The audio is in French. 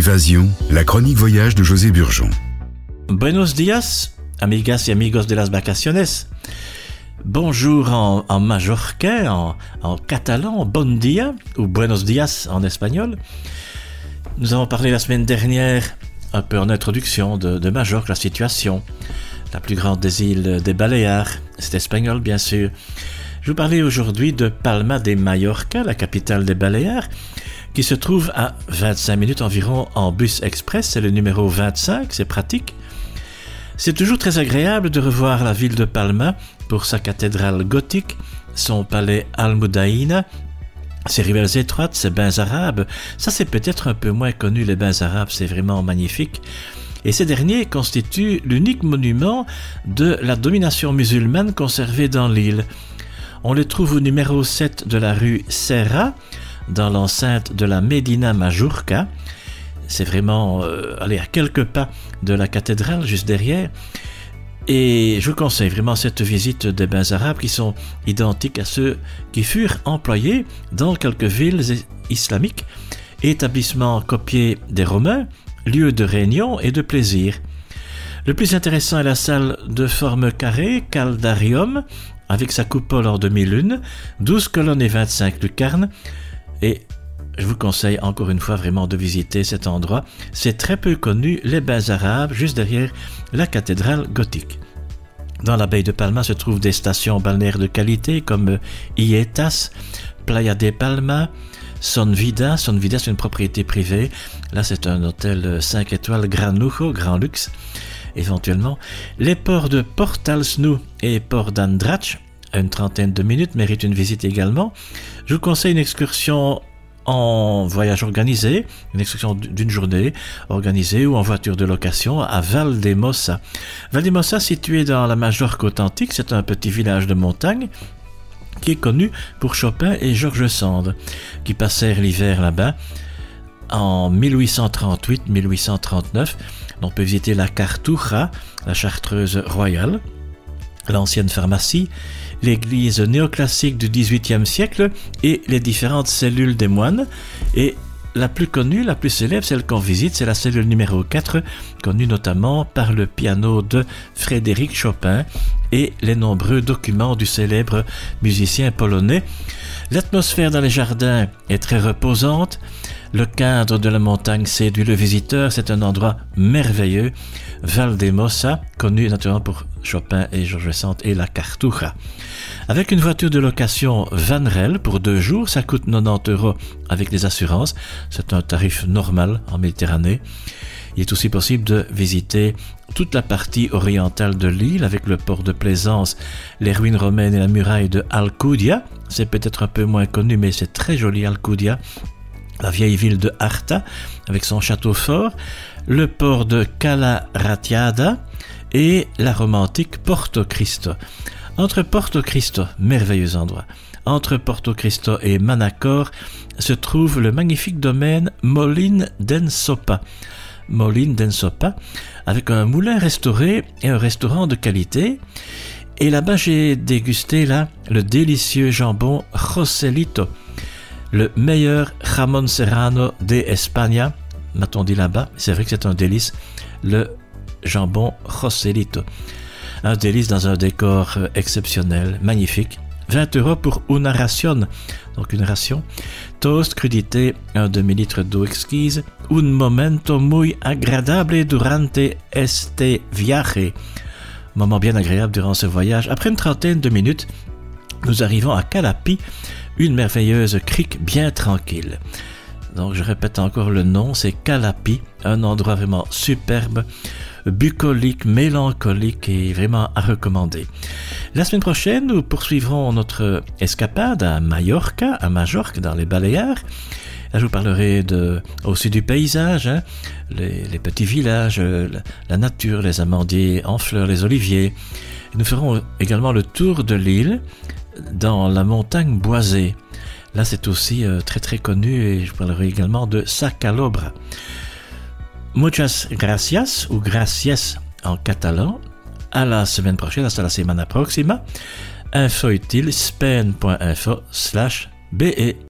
Évasion, la chronique voyage de José Burgeon. Buenos dias, amigas y amigos de las vacaciones. Bonjour en, en en, catalan, bon dia ou buenos dias en espagnol. Nous avons parlé la semaine dernière, un peu en introduction, de, de Majorque, la situation, la plus grande des îles des Baléares, c'est espagnol bien sûr. Je vous parlais aujourd'hui de Palma de Mallorca, la capitale des Baléares, qui se trouve à 25 minutes environ en bus express, c'est le numéro 25, c'est pratique. C'est toujours très agréable de revoir la ville de Palma pour sa cathédrale gothique, son palais Almudaïna, ses ruelles étroites, ses bains arabes. Ça, c'est peut-être un peu moins connu, les bains arabes, c'est vraiment magnifique. Et ces derniers constituent l'unique monument de la domination musulmane conservée dans l'île. On les trouve au numéro 7 de la rue Serra, dans l'enceinte de la Medina Majorca. C'est vraiment euh, à quelques pas de la cathédrale, juste derrière. Et je vous conseille vraiment cette visite des bains arabes qui sont identiques à ceux qui furent employés dans quelques villes islamiques, établissements copiés des Romains, lieux de réunion et de plaisir. Le plus intéressant est la salle de forme carrée, Caldarium, avec sa coupole en demi-lune, 12 colonnes et 25 lucarnes, et je vous conseille encore une fois vraiment de visiter cet endroit. C'est très peu connu, les bains arabes, juste derrière la cathédrale gothique. Dans la baie de Palma se trouvent des stations balnéaires de qualité comme Ietas, Playa de Palma, Son Vida. Son Vida, c'est une propriété privée. Là, c'est un hôtel 5 étoiles Grand Lujo, grand luxe, éventuellement. Les ports de Portalsnu et Port d'Andrach, une trentaine de minutes, méritent une visite également. Je vous conseille une excursion en voyage organisé, une excursion d'une journée organisée ou en voiture de location à Valdemossa. Valdemossa, situé dans la Majorque authentique, c'est un petit village de montagne qui est connu pour Chopin et Georges Sand, qui passèrent l'hiver là-bas en 1838-1839. On peut visiter la Cartuja, la chartreuse royale, l'ancienne pharmacie, l'église néoclassique du XVIIIe siècle et les différentes cellules des moines. Et la plus connue, la plus célèbre, celle qu'on visite, c'est la cellule numéro 4, connue notamment par le piano de Frédéric Chopin et les nombreux documents du célèbre musicien polonais. L'atmosphère dans les jardins est très reposante. Le cadre de la montagne séduit le visiteur. C'est un endroit merveilleux. Valdemossa, connu naturellement pour Chopin et Georges Sand et la Cartuja. Avec une voiture de location Vanrel pour deux jours, ça coûte 90 euros avec les assurances. C'est un tarif normal en Méditerranée. Il est aussi possible de visiter toute la partie orientale de l'île avec le port de Plaisance, les ruines romaines et la muraille de Alcudia. C'est peut-être un peu moins connu, mais c'est très joli Alcudia. La vieille ville de Arta avec son château fort, le port de Cala Ratiada et la romantique Porto Cristo. Entre Porto Cristo, merveilleux endroit, entre Porto Cristo et Manacor se trouve le magnifique domaine Molin d'Ensopa. Molin d'Ensopa, avec un moulin restauré et un restaurant de qualité. Et là-bas, j'ai dégusté là le délicieux jambon Joselito, le meilleur jamon serrano de España, m'a-t-on dit là-bas. C'est vrai que c'est un délice, le jambon Joselito. Un délice dans un décor exceptionnel, magnifique. 20 euros pour una ration, donc une ration. Toast, crudité, un demi-litre d'eau exquise. Un momento muy agradable durante este viaje. Moment bien agréable durant ce voyage. Après une trentaine de minutes, nous arrivons à Calapi, une merveilleuse crique bien tranquille. Donc je répète encore le nom, c'est Calapi, un endroit vraiment superbe bucolique, mélancolique et vraiment à recommander. La semaine prochaine, nous poursuivrons notre escapade à Mallorca, à Majorque, dans les Baléares. Là, je vous parlerai de, aussi du paysage, hein, les, les, petits villages, la, la, nature, les amandiers en fleurs, les oliviers. Nous ferons également le tour de l'île dans la montagne boisée. Là, c'est aussi euh, très très connu et je parlerai également de Sacalobra. Muchas gracias ou gracias en catalan. À la semaine prochaine, hasta la semana próxima. Info utile spen.info slash BE.